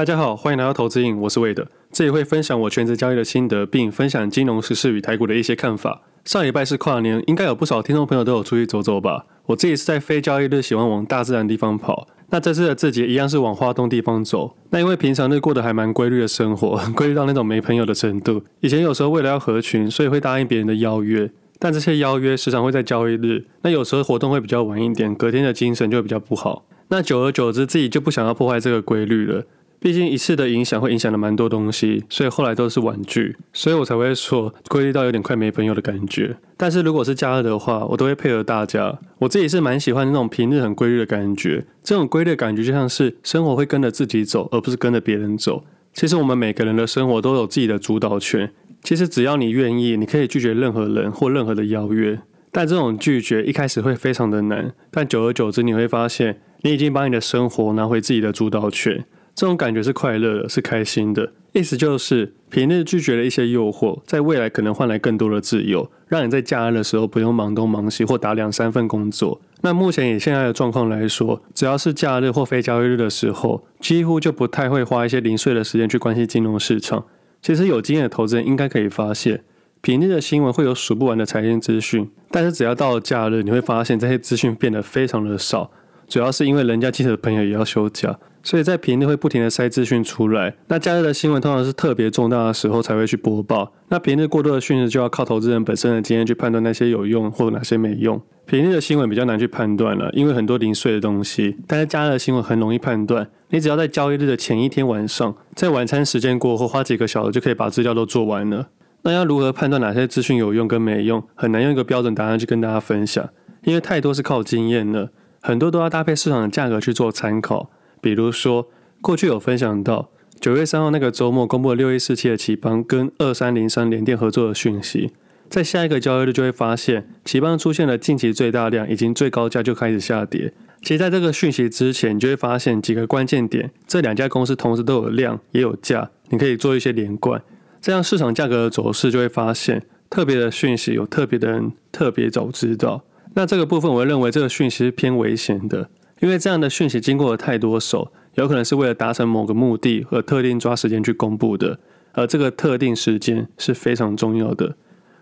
大家好，欢迎来到投资瘾，我是魏德，这里会分享我全职交易的心得，并分享金融时事与台股的一些看法。上礼拜是跨年，应该有不少听众朋友都有出去走走吧？我自己是在非交易日喜欢往大自然地方跑。那这次的自己一样是往花东地方走。那因为平常日过得还蛮规律的生活，规律到那种没朋友的程度。以前有时候为了要合群，所以会答应别人的邀约，但这些邀约时常会在交易日。那有时候活动会比较晚一点，隔天的精神就会比较不好。那久而久之，自己就不想要破坏这个规律了。毕竟一次的影响会影响了蛮多东西，所以后来都是婉拒，所以我才会说规律到有点快没朋友的感觉。但是如果是假日的话，我都会配合大家。我自己是蛮喜欢那种平日很规律的感觉，这种规律的感觉就像是生活会跟着自己走，而不是跟着别人走。其实我们每个人的生活都有自己的主导权。其实只要你愿意，你可以拒绝任何人或任何的邀约。但这种拒绝一开始会非常的难，但久而久之你会发现，你已经把你的生活拿回自己的主导权。这种感觉是快乐的，是开心的。意思就是平日拒绝了一些诱惑，在未来可能换来更多的自由，让你在假日的时候不用忙东忙西或打两三份工作。那目前以现在的状况来说，只要是假日或非交易日的时候，几乎就不太会花一些零碎的时间去关心金融市场。其实有经验的投资人应该可以发现，平日的新闻会有数不完的财经资讯，但是只要到了假日，你会发现这些资讯变得非常的少。主要是因为人家记者的朋友也要休假。所以在平日会不停的塞资讯出来，那假日的新闻通常是特别重大的时候才会去播报。那平日过多的讯息就要靠投资人本身的经验去判断那些有用或哪些没用。平日的新闻比较难去判断了，因为很多零碎的东西。但是假日的新闻很容易判断，你只要在交易日的前一天晚上，在晚餐时间过后花几个小时就可以把资料都做完了。那要如何判断哪些资讯有用跟没用，很难用一个标准答案去跟大家分享，因为太多是靠经验了，很多都要搭配市场的价格去做参考。比如说，过去有分享到九月三号那个周末公布了六一四七的奇邦跟二三零三联电合作的讯息，在下一个交易日就会发现奇邦出现了近期最大量，已经最高价就开始下跌。其实在这个讯息之前，你就会发现几个关键点，这两家公司同时都有量也有价，你可以做一些连贯，这样市场价格的走势就会发现特别的讯息有特别的人特别早知道。那这个部分我认为这个讯息是偏危险的。因为这样的讯息经过了太多手，有可能是为了达成某个目的而特定抓时间去公布的，而这个特定时间是非常重要的。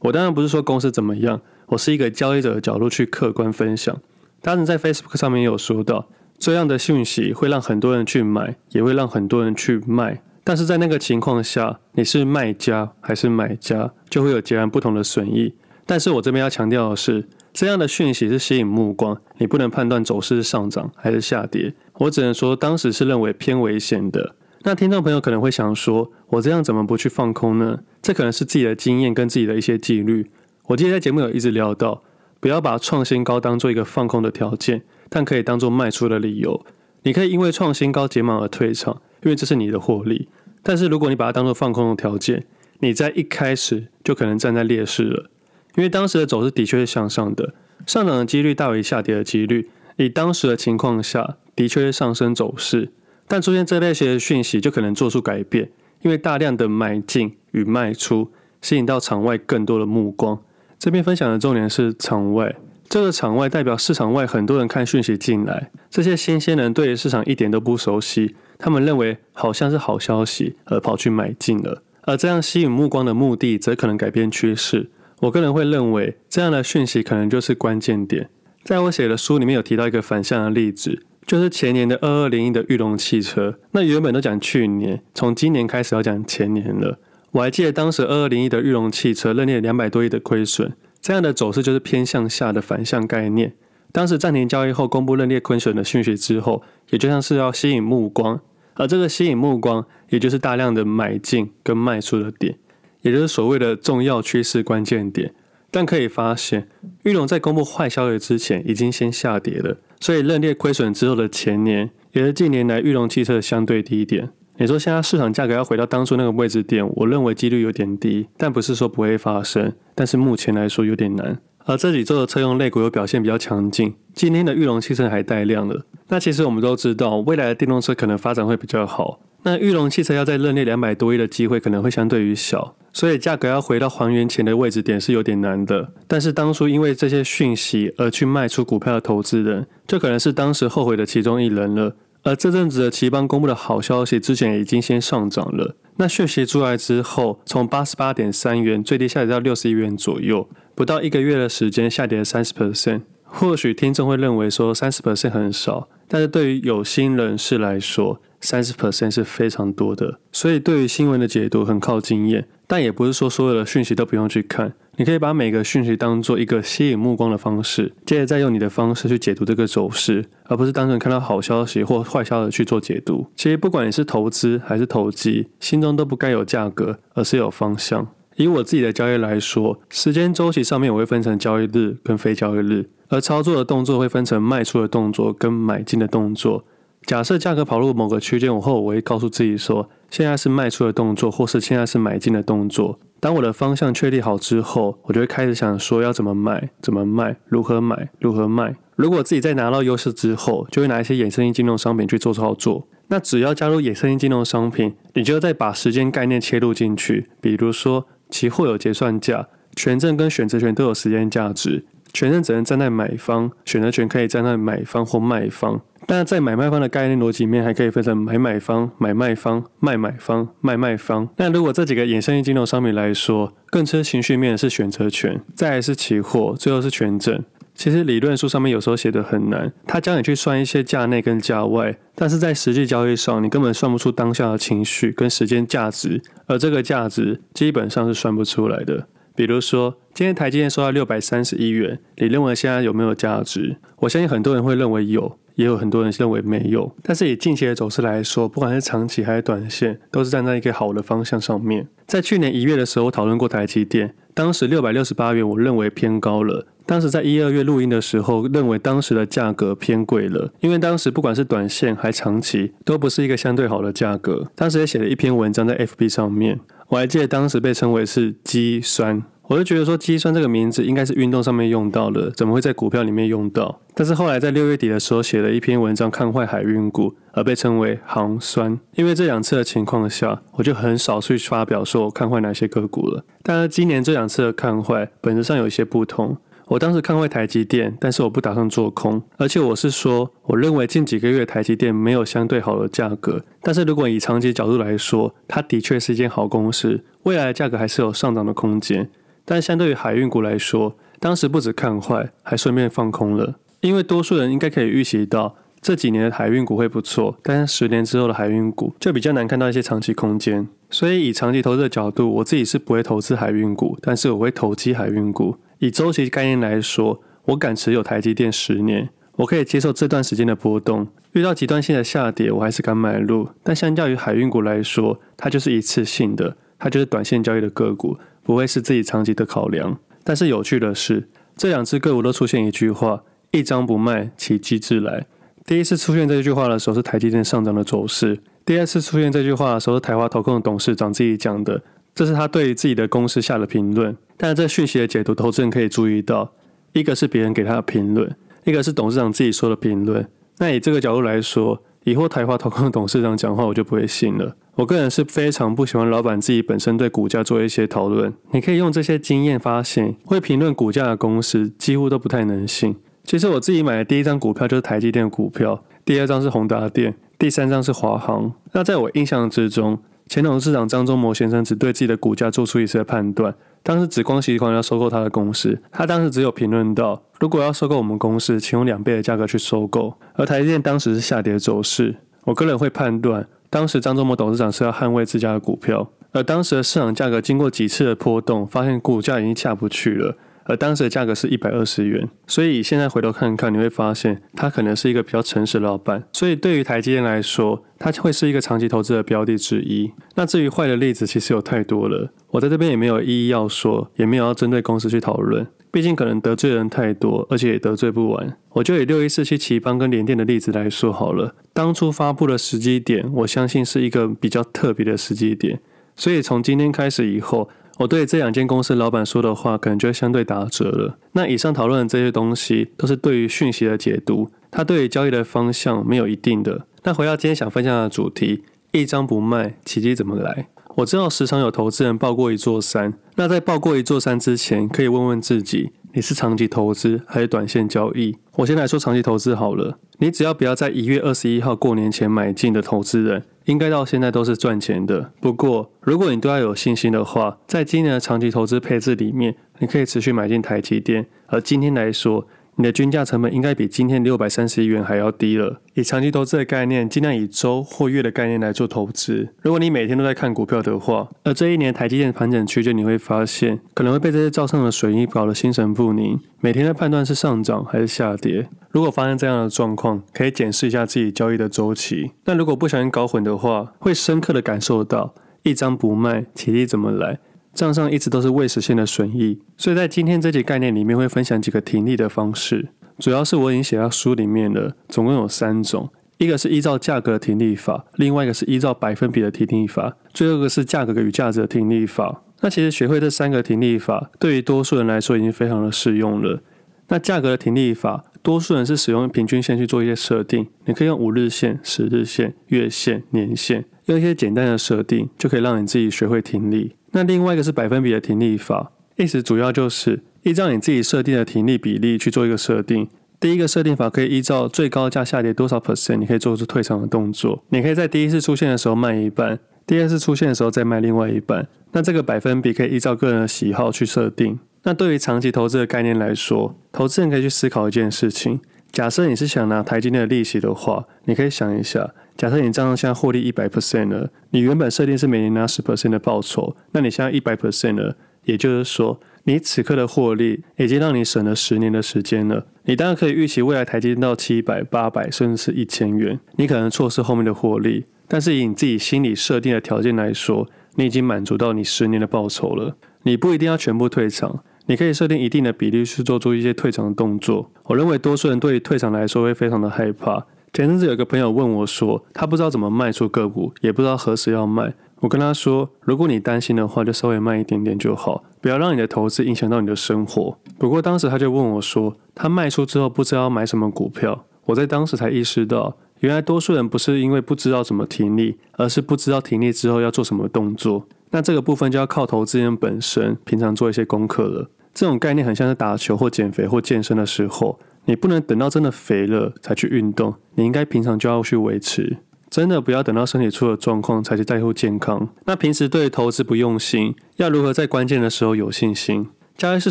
我当然不是说公司怎么样，我是一个交易者的角度去客观分享。当然在 Facebook 上面有说到，这样的讯息会让很多人去买，也会让很多人去卖，但是在那个情况下，你是卖家还是买家，就会有截然不同的损益。但是我这边要强调的是，这样的讯息是吸引目光，你不能判断走势是上涨还是下跌。我只能说，当时是认为偏危险的。那听众朋友可能会想说，我这样怎么不去放空呢？这可能是自己的经验跟自己的一些纪律。我记得在节目有一直聊到，不要把创新高当做一个放空的条件，但可以当做卖出的理由。你可以因为创新高解码而退场，因为这是你的获利。但是如果你把它当做放空的条件，你在一开始就可能站在劣势了。因为当时的走势的确是向上的，上涨的几率大于下跌的几率。以当时的情况下，的确是上升走势，但出现这类型的讯息就可能做出改变，因为大量的买进与卖出吸引到场外更多的目光。这边分享的重点是场外，这个场外代表市场外很多人看讯息进来，这些新鲜人对于市场一点都不熟悉，他们认为好像是好消息而跑去买进了，而这样吸引目光的目的，则可能改变趋势。我个人会认为，这样的讯息可能就是关键点。在我写的书里面有提到一个反向的例子，就是前年的二二零一的裕隆汽车。那原本都讲去年，从今年开始要讲前年了。我还记得当时二二零一的裕隆汽车认列两百多亿的亏损，这样的走势就是偏向下的反向概念。当时暂停交易后公布认列亏损的讯息之后，也就像是要吸引目光，而这个吸引目光，也就是大量的买进跟卖出的点。也就是所谓的重要趋势关键点，但可以发现，裕隆在公布坏消息之前已经先下跌了，所以认列亏损之后的前年，也是近年来裕隆汽车的相对低点。你说现在市场价格要回到当初那个位置点，我认为几率有点低，但不是说不会发生，但是目前来说有点难。而这几周的车用类股有表现比较强劲，今天的玉龙汽车还带量了。那其实我们都知道，未来的电动车可能发展会比较好。那玉龙汽车要在认列两百多亿的机会可能会相对于小，所以价格要回到还原前的位置点是有点难的。但是当初因为这些讯息而去卖出股票的投资人，就可能是当时后悔的其中一人了。而这阵子的奇邦公布的好消息，之前已经先上涨了。那讯息出来之后，从八十八点三元最低下跌到六十一元左右，不到一个月的时间下跌了三十 percent。或许听众会认为说三十 percent 很少，但是对于有心人士来说，三十 percent 是非常多的。所以对于新闻的解读很靠经验，但也不是说所有的讯息都不用去看。你可以把每个讯息当做一个吸引目光的方式，接着再用你的方式去解读这个走势，而不是单纯看到好消息或坏消息去做解读。其实不管你是投资还是投机，心中都不该有价格，而是有方向。以我自己的交易来说，时间周期上面我会分成交易日跟非交易日，而操作的动作会分成卖出的动作跟买进的动作。假设价格跑入某个区间后，我会告诉自己说，现在是卖出的动作，或是现在是买进的动作。当我的方向确立好之后，我就会开始想说要怎么买、怎么卖、如何买、如何卖。如果自己在拿到优势之后，就会拿一些衍生性金融商品去做操作。那只要加入衍生性金融商品，你就要再把时间概念切入进去。比如说，期货有结算价，权证跟选择权都有时间价值。权证只能站在买方，选择权可以站在买方或卖方。但在买卖方的概念逻辑里面，还可以分成买买方、买卖方、卖买方、卖卖方。那如果这几个衍生性金融商品来说，更吃情绪面的是选择权，再来是期货，最后是权证。其实理论书上面有时候写得很难，他教你去算一些价内跟价外，但是在实际交易上，你根本算不出当下的情绪跟时间价值，而这个价值基本上是算不出来的。比如说，今天台积电收到六百三十一元，你认为现在有没有价值？我相信很多人会认为有。也有很多人认为没有，但是以近期的走势来说，不管是长期还是短线，都是站在一个好的方向上面。在去年一月的时候，讨论过台积电，当时六百六十八元，我认为偏高了。当时在一二月录音的时候，认为当时的价格偏贵了，因为当时不管是短线还长期，都不是一个相对好的价格。当时也写了一篇文章在 FB 上面，我还记得当时被称为是肌酸。我就觉得说，肌酸这个名字应该是运动上面用到的，怎么会在股票里面用到？但是后来在六月底的时候写了一篇文章看坏海运股，而被称为行酸。因为这两次的情况下，我就很少去发表说我看坏哪些个股了。但是今年这两次的看坏，本质上有一些不同。我当时看坏台积电，但是我不打算做空，而且我是说，我认为近几个月台积电没有相对好的价格。但是如果以长期角度来说，它的确是一间好公司，未来的价格还是有上涨的空间。但相对于海运股来说，当时不止看坏，还顺便放空了。因为多数人应该可以预习到这几年的海运股会不错，但是十年之后的海运股就比较难看到一些长期空间。所以以长期投资的角度，我自己是不会投资海运股，但是我会投机海运股。以周期概念来说，我敢持有台积电十年，我可以接受这段时间的波动。遇到极端性的下跌，我还是敢买入。但相较于海运股来说，它就是一次性的，它就是短线交易的个股。不会是自己长期的考量，但是有趣的是，这两只个股都出现一句话：“一张不卖，奇迹自来。”第一次出现这句话的时候是台积电上涨的走势；第二次出现这句话的时候是台华投控的董事长自己讲的，这是他对自己的公司下的评论。但是这讯息的解读，投资人可以注意到，一个是别人给他的评论，一个是董事长自己说的评论。那以这个角度来说，以后台华投控的董事长讲话，我就不会信了。我个人是非常不喜欢老板自己本身对股价做一些讨论。你可以用这些经验发现，会评论股价的公司几乎都不太能信。其实我自己买的第一张股票就是台积电的股票，第二张是宏达电，第三张是华航。那在我印象之中，前董事长张忠谋先生只对自己的股价做出一次判断。当时紫光集团要收购他的公司，他当时只有评论到，如果要收购我们公司，请用两倍的价格去收购。而台积电当时是下跌走势，我个人会判断，当时张忠谋董事长是要捍卫自家的股票，而当时的市场价格经过几次的波动，发现股价已经下不去了。而当时的价格是一百二十元，所以现在回头看看，你会发现他可能是一个比较诚实的老板。所以对于台积电来说，它会是一个长期投资的标的之一。那至于坏的例子，其实有太多了，我在这边也没有一一要说，也没有要针对公司去讨论，毕竟可能得罪人太多，而且也得罪不完。我就以六一四七頎邦跟联电的例子来说好了。当初发布的时机点，我相信是一个比较特别的时机点，所以从今天开始以后。我对这两间公司老板说的话，可能就相对打折了。那以上讨论的这些东西，都是对于讯息的解读，它对于交易的方向没有一定的。那回到今天想分享的主题，一张不卖，奇迹怎么来？我知道时常有投资人抱过一座山，那在抱过一座山之前，可以问问自己，你是长期投资还是短线交易？我先来说长期投资好了。你只要不要在一月二十一号过年前买进的投资人，应该到现在都是赚钱的。不过，如果你对他有信心的话，在今年的长期投资配置里面，你可以持续买进台积电。而今天来说，你的均价成本应该比今天六百三十一元还要低了。以长期投资的概念，尽量以周或月的概念来做投资。如果你每天都在看股票的话，而这一年台积电盘整区间，你会发现可能会被这些造上的损益搞得心神不宁，每天的判断是上涨还是下跌。如果发生这样的状况，可以检视一下自己交易的周期。但如果不小心搞混的话，会深刻的感受到一张不卖，体力怎么来？账上一直都是未实现的损益，所以在今天这节概念里面会分享几个停利的方式，主要是我已经写到书里面了，总共有三种，一个是依照价格停利法，另外一个是依照百分比的停利法，最后一个是价格与价值的停利法。那其实学会这三个停利法，对于多数人来说已经非常的适用了。那价格的停利法，多数人是使用平均线去做一些设定，你可以用五日线、十日线、月线、年线，用一些简单的设定，就可以让你自己学会停利。那另外一个是百分比的停利法，意思主要就是依照你自己设定的停利比例去做一个设定。第一个设定法可以依照最高价下跌多少 percent，你可以做出退场的动作。你可以在第一次出现的时候卖一半，第二次出现的时候再卖另外一半。那这个百分比可以依照个人的喜好去设定。那对于长期投资的概念来说，投资人可以去思考一件事情：假设你是想拿台积电的利息的话，你可以想一下。假设你账上现在获利一百 percent 了，你原本设定是每年拿十 percent 的报酬，那你现在一百 percent 了，也就是说，你此刻的获利已经让你省了十年的时间了。你当然可以预期未来台积电到七百、八百，甚至是一千元，你可能错失后面的获利，但是以你自己心里设定的条件来说，你已经满足到你十年的报酬了。你不一定要全部退场，你可以设定一定的比例去做出一些退场的动作。我认为多数人对于退场来说会非常的害怕。前阵子有个朋友问我说，他不知道怎么卖出个股，也不知道何时要卖。我跟他说，如果你担心的话，就稍微慢一点点就好，不要让你的投资影响到你的生活。不过当时他就问我说，他卖出之后不知道要买什么股票。我在当时才意识到，原来多数人不是因为不知道怎么停利，而是不知道停利之后要做什么动作。那这个部分就要靠投资人本身平常做一些功课了。这种概念很像是打球或减肥或健身的时候。你不能等到真的肥了才去运动，你应该平常就要去维持。真的不要等到身体出了状况才去在乎健康。那平时对投资不用心，要如何在关键的时候有信心？交易市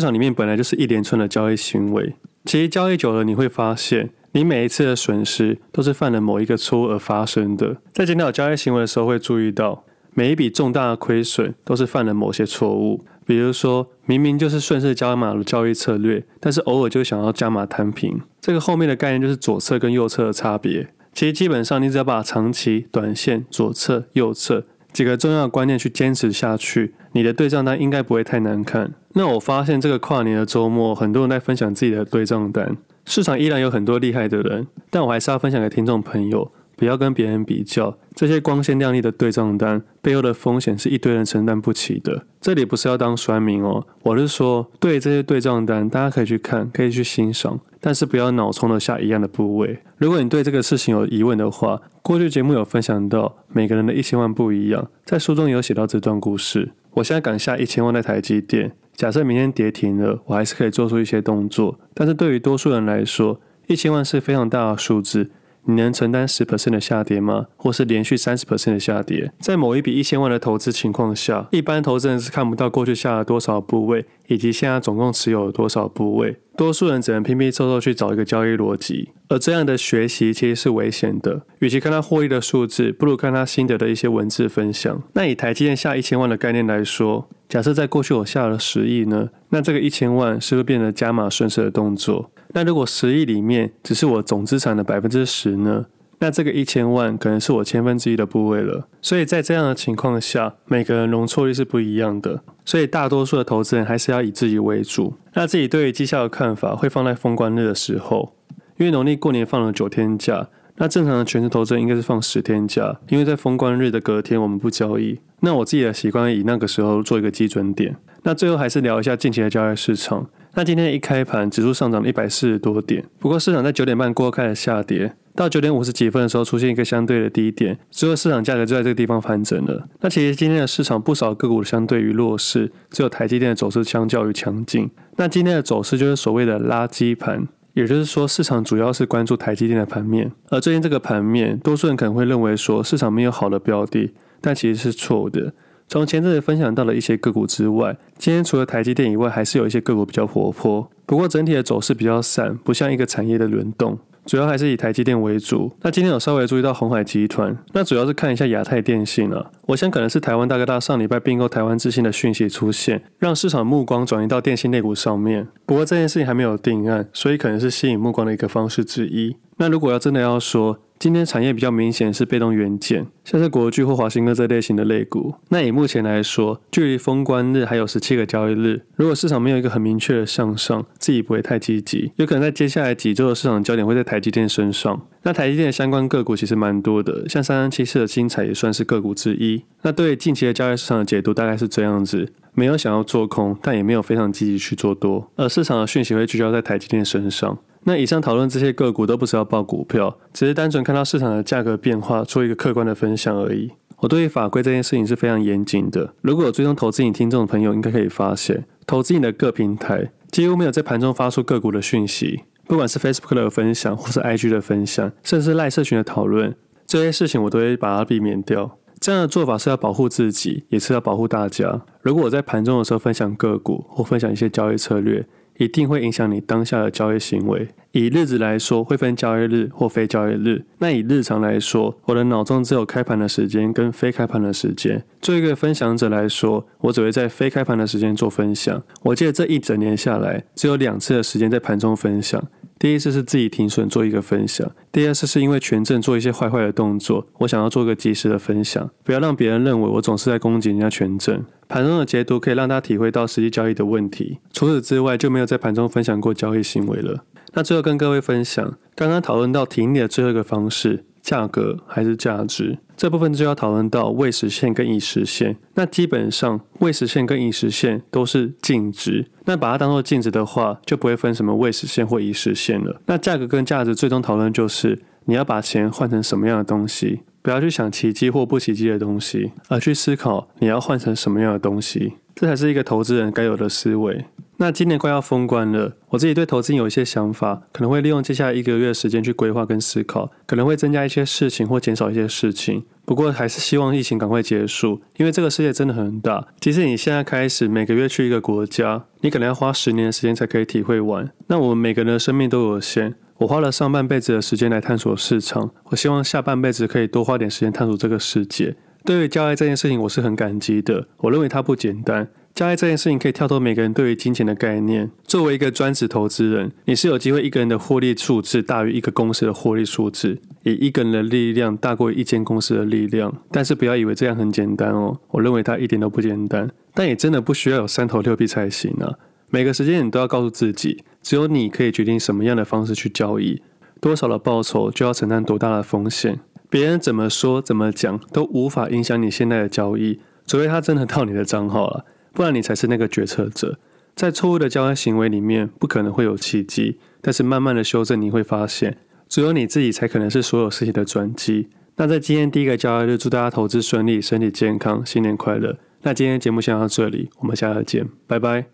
场里面本来就是一连串的交易行为，其实交易久了你会发现，你每一次的损失都是犯了某一个错误而发生的。在检讨交易行为的时候会注意到，每一笔重大的亏损都是犯了某些错误。比如说，明明就是顺势加码的交易策略，但是偶尔就想要加码摊平。这个后面的概念就是左侧跟右侧的差别。其实基本上，你只要把长期、短线、左侧、右侧几个重要的观念去坚持下去，你的对账单应该不会太难看。那我发现这个跨年的周末，很多人在分享自己的对账单，市场依然有很多厉害的人，但我还是要分享给听众朋友。不要跟别人比较，这些光鲜亮丽的对账单背后的风险是一堆人承担不起的。这里不是要当酸民哦，我是说，对这些对账单，大家可以去看，可以去欣赏，但是不要脑冲的下一样的部位。如果你对这个事情有疑问的话，过去节目有分享到，每个人的一千万不一样，在书中有写到这段故事。我现在敢下一千万在台积电，假设明天跌停了，我还是可以做出一些动作。但是对于多数人来说，一千万是非常大的数字。你能承担十 percent 的下跌吗？或是连续三十 percent 的下跌？在某一笔一千万的投资情况下，一般投资人是看不到过去下了多少部位，以及现在总共持有了多少部位。多数人只能拼拼凑凑去找一个交易逻辑，而这样的学习其实是危险的。与其看他获利的数字，不如看他心得的一些文字分享。那以台积电下一千万的概念来说，假设在过去我下了十亿呢？那这个一千万是不是变得加码顺势的动作？那如果十亿里面只是我总资产的百分之十呢？那这个一千万可能是我千分之一的部位了。所以在这样的情况下，每个人容错率是不一样的。所以大多数的投资人还是要以自己为主。那自己对于绩效的看法会放在封关日的时候，因为农历过年放了九天假，那正常的全职投资人应该是放十天假，因为在封关日的隔天我们不交易。那我自己的习惯以那个时候做一个基准点。那最后还是聊一下近期的交易市场。那今天一开盘，指数上涨了一百四十多点，不过市场在九点半过后开始下跌，到九点五十几分的时候出现一个相对的低点，之后市场价格就在这个地方反整了。那其实今天的市场不少个股相对于弱势，只有台积电的走势相较于强劲。那今天的走势就是所谓的垃圾盘，也就是说市场主要是关注台积电的盘面，而最近这个盘面，多数人可能会认为说市场没有好的标的，但其实是错误的。从前阵子分享到了一些个股之外，今天除了台积电以外，还是有一些个股比较活泼。不过整体的走势比较散，不像一个产业的轮动，主要还是以台积电为主。那今天有稍微注意到鸿海集团，那主要是看一下亚太电信、啊。我想可能是台湾大哥大上礼拜并购台湾之星的讯息出现，让市场目光转移到电信类股上面。不过这件事情还没有定案，所以可能是吸引目光的一个方式之一。那如果要真的要说，今天产业比较明显是被动元件，像是国巨或华新科这类型的类股。那以目前来说，距离封关日还有十七个交易日，如果市场没有一个很明确的向上，自己不会太积极，有可能在接下来几周的市场焦点会在台积电身上。那台积电的相关个股其实蛮多的，像三三七四的精彩也算是个股之一。那对近期的交易市场的解读大概是这样子：没有想要做空，但也没有非常积极去做多，而市场的讯息会聚焦在台积电身上。那以上讨论这些个股都不是要报股票，只是单纯看到市场的价格变化，做一个客观的分享而已。我对于法规这件事情是非常严谨的。如果有追踪投资瘾听众的朋友，应该可以发现，投资瘾的各平台几乎没有在盘中发出个股的讯息，不管是 Facebook 的分享，或是 IG 的分享，甚至是赖社群的讨论，这些事情我都会把它避免掉。这样的做法是要保护自己，也是要保护大家。如果我在盘中的时候分享个股，或分享一些交易策略，一定会影响你当下的交易行为。以日子来说，会分交易日或非交易日。那以日常来说，我的脑中只有开盘的时间跟非开盘的时间。作为一个分享者来说，我只会在非开盘的时间做分享。我记得这一整年下来，只有两次的时间在盘中分享。第一次是自己停损做一个分享，第二次是因为权证做一些坏坏的动作，我想要做个及时的分享，不要让别人认为我总是在攻击人家权证。盘中的解读可以让他体会到实际交易的问题。除此之外，就没有在盘中分享过交易行为了。那最后跟各位分享，刚刚讨论到停利的最后一个方式，价格还是价值，这部分就要讨论到未实现跟已实现。那基本上未实现跟已实现都是净值，那把它当做净值的话，就不会分什么未实现或已实现了。那价格跟价值最终讨论就是你要把钱换成什么样的东西，不要去想奇迹或不奇迹的东西，而去思考你要换成什么样的东西，这才是一个投资人该有的思维。那今年快要封关了，我自己对投资有一些想法，可能会利用接下来一个月的时间去规划跟思考，可能会增加一些事情或减少一些事情。不过还是希望疫情赶快结束，因为这个世界真的很大。即使你现在开始每个月去一个国家，你可能要花十年的时间才可以体会完。那我们每个人的生命都有限，我花了上半辈子的时间来探索市场，我希望下半辈子可以多花点时间探索这个世界。对于交易这件事情，我是很感激的。我认为它不简单。交易这件事情可以跳脱每个人对于金钱的概念。作为一个专职投资人，你是有机会一个人的获利数字大于一个公司的获利数字，以一个人的力量大过一间公司的力量。但是不要以为这样很简单哦，我认为它一点都不简单。但也真的不需要有三头六臂才行啊。每个时间你都要告诉自己，只有你可以决定什么样的方式去交易，多少的报酬就要承担多大的风险。别人怎么说怎么讲都无法影响你现在的交易，除非他真的到你的账号了。不然你才是那个决策者，在错误的交易行为里面，不可能会有奇迹。但是慢慢的修正，你会发现，只有你自己才可能是所有事情的转机。那在今天第一个交易日，祝大家投资顺利，身体健康，新年快乐。那今天节目先到这里，我们下次见，拜拜。